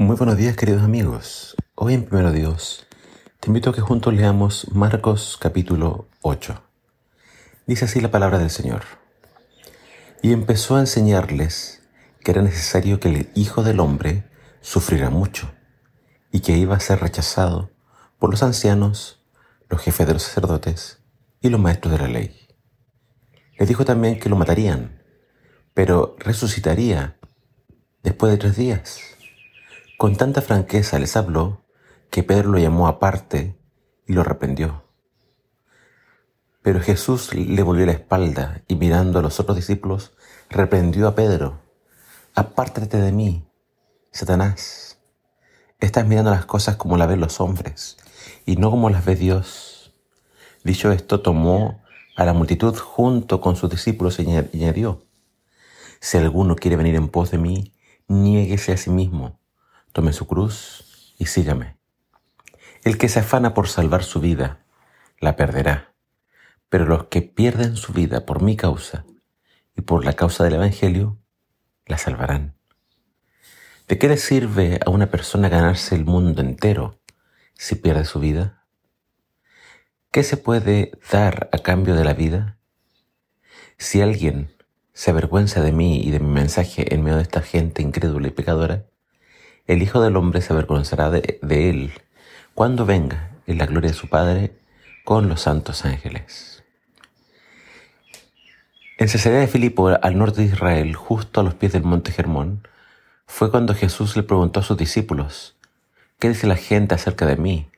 Muy buenos días queridos amigos. Hoy en Primero Dios te invito a que juntos leamos Marcos capítulo 8. Dice así la palabra del Señor. Y empezó a enseñarles que era necesario que el Hijo del Hombre sufriera mucho y que iba a ser rechazado por los ancianos, los jefes de los sacerdotes y los maestros de la ley. Les dijo también que lo matarían, pero resucitaría después de tres días. Con tanta franqueza les habló que Pedro lo llamó aparte y lo reprendió. Pero Jesús le volvió la espalda y mirando a los otros discípulos, reprendió a Pedro. Apártate de mí, Satanás. Estás mirando las cosas como las ven los hombres y no como las ve Dios. Dicho esto, tomó a la multitud junto con sus discípulos y añadió, si alguno quiere venir en pos de mí, niéguese a sí mismo, tome su cruz y sígame. El que se afana por salvar su vida, la perderá, pero los que pierden su vida por mi causa y por la causa del Evangelio, la salvarán. ¿De qué le sirve a una persona ganarse el mundo entero si pierde su vida? ¿Qué se puede dar a cambio de la vida? Si alguien se avergüenza de mí y de mi mensaje en medio de esta gente incrédula y pecadora, el Hijo del Hombre se avergonzará de, él cuando venga en la gloria de su Padre con los santos ángeles. En Cesarea de Filipo, al norte de Israel, justo a los pies del monte Germón, fue cuando Jesús le preguntó a sus discípulos, ¿qué dice la gente acerca de mí?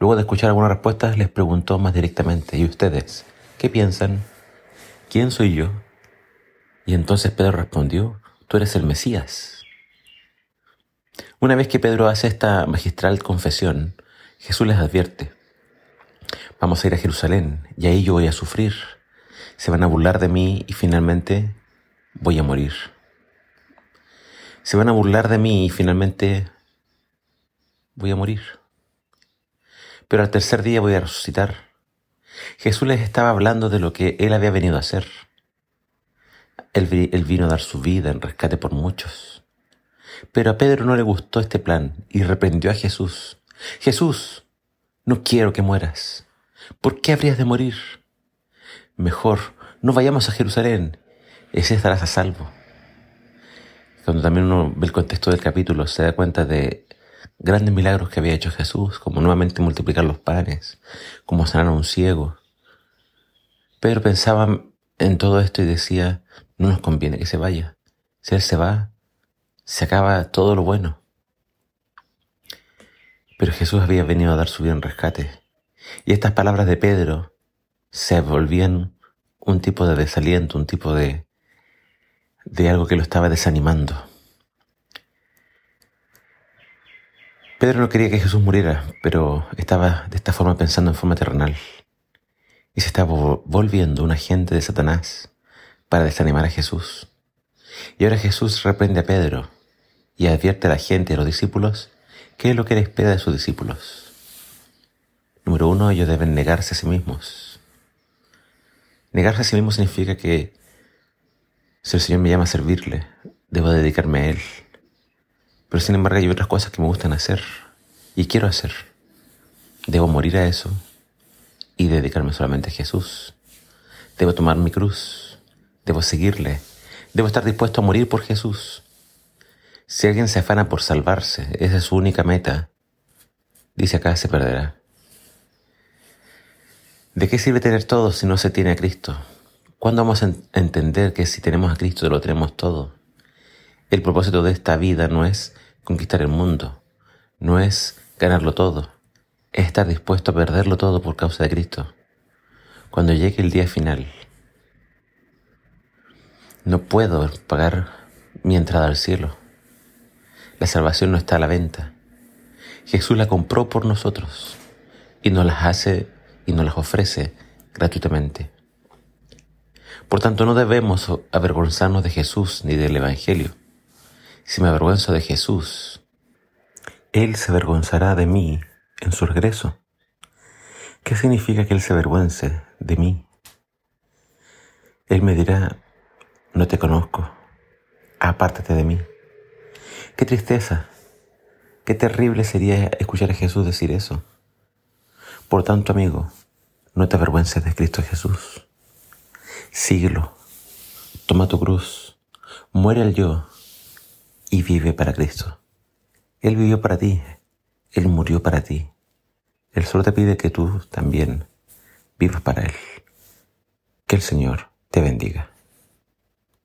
Luego de escuchar algunas respuestas, les preguntó más directamente, ¿y ustedes? ¿Qué piensan? ¿Quién soy yo? Y entonces Pedro respondió, tú eres el Mesías. Una vez que Pedro hace esta magistral confesión, Jesús les advierte, vamos a ir a Jerusalén y ahí yo voy a sufrir, se van a burlar de mí y finalmente voy a morir. Se van a burlar de mí y finalmente voy a morir. Pero al tercer día voy a resucitar. Jesús les estaba hablando de lo que él había venido a hacer. Él, vino a dar su vida en rescate por muchos. Pero a Pedro no le gustó este plan y reprendió a Jesús. Jesús, no quiero que mueras. ¿Por qué habrías de morir? Mejor, no vayamos a Jerusalén. Ese estarás a salvo. Cuando también uno ve el contexto del capítulo, se da cuenta de grandes milagros que había hecho Jesús, como nuevamente multiplicar los panes, como sanar a un ciego. Pedro pensaba en todo esto y decía, no nos conviene que se vaya. Si Él se va, se acaba todo lo bueno. Pero Jesús había venido a dar su vida en rescate. Y estas palabras de Pedro se volvían un tipo de desaliento, un tipo de, de algo que lo estaba desanimando. Pedro no quería que Jesús muriera, pero estaba de esta forma pensando en forma terrenal. Y se estaba volviendo un agente de Satanás para desanimar a Jesús. Y ahora Jesús reprende a Pedro y advierte a la gente a los discípulos qué es lo que él espera de sus discípulos. Número uno, ellos deben negarse a sí mismos. Negarse a sí mismos significa que si el Señor me llama a servirle, debo dedicarme a Él. Pero sin embargo hay otras cosas que me gustan hacer y quiero hacer. Debo morir a eso y dedicarme solamente a Jesús. Debo tomar mi cruz Debo seguirle. Debo estar dispuesto a morir por Jesús. Si alguien se afana por salvarse, esa es su única meta, dice acá, se perderá. ¿De qué sirve tener todo si no se tiene a Cristo? ¿Cuándo vamos a entender que si tenemos a Cristo lo tenemos todo? El propósito de esta vida no es conquistar el mundo, no es ganarlo todo, es estar dispuesto a perderlo todo por causa de Cristo. Cuando llegue el día final, no puedo pagar mi entrada al cielo. La salvación no está a la venta. Jesús la compró por nosotros y nos las hace y nos las ofrece gratuitamente. Por tanto, no debemos avergonzarnos de Jesús ni del Evangelio. Si me avergüenzo de Jesús, Él se avergonzará de mí en su regreso. ¿Qué significa que Él se avergüence de mí? Él me dirá, no te conozco, apártate de mí. Qué tristeza Qué terrible sería escuchar a Jesús decir eso. Por tanto, amigo, no te avergüences de Cristo Jesús. Síguelo. Toma tu cruz. Muere al yo y vive para Cristo. Él vivió para ti. Él murió para ti. Él solo te pide que tú también vivas para Él. Que el Señor te bendiga.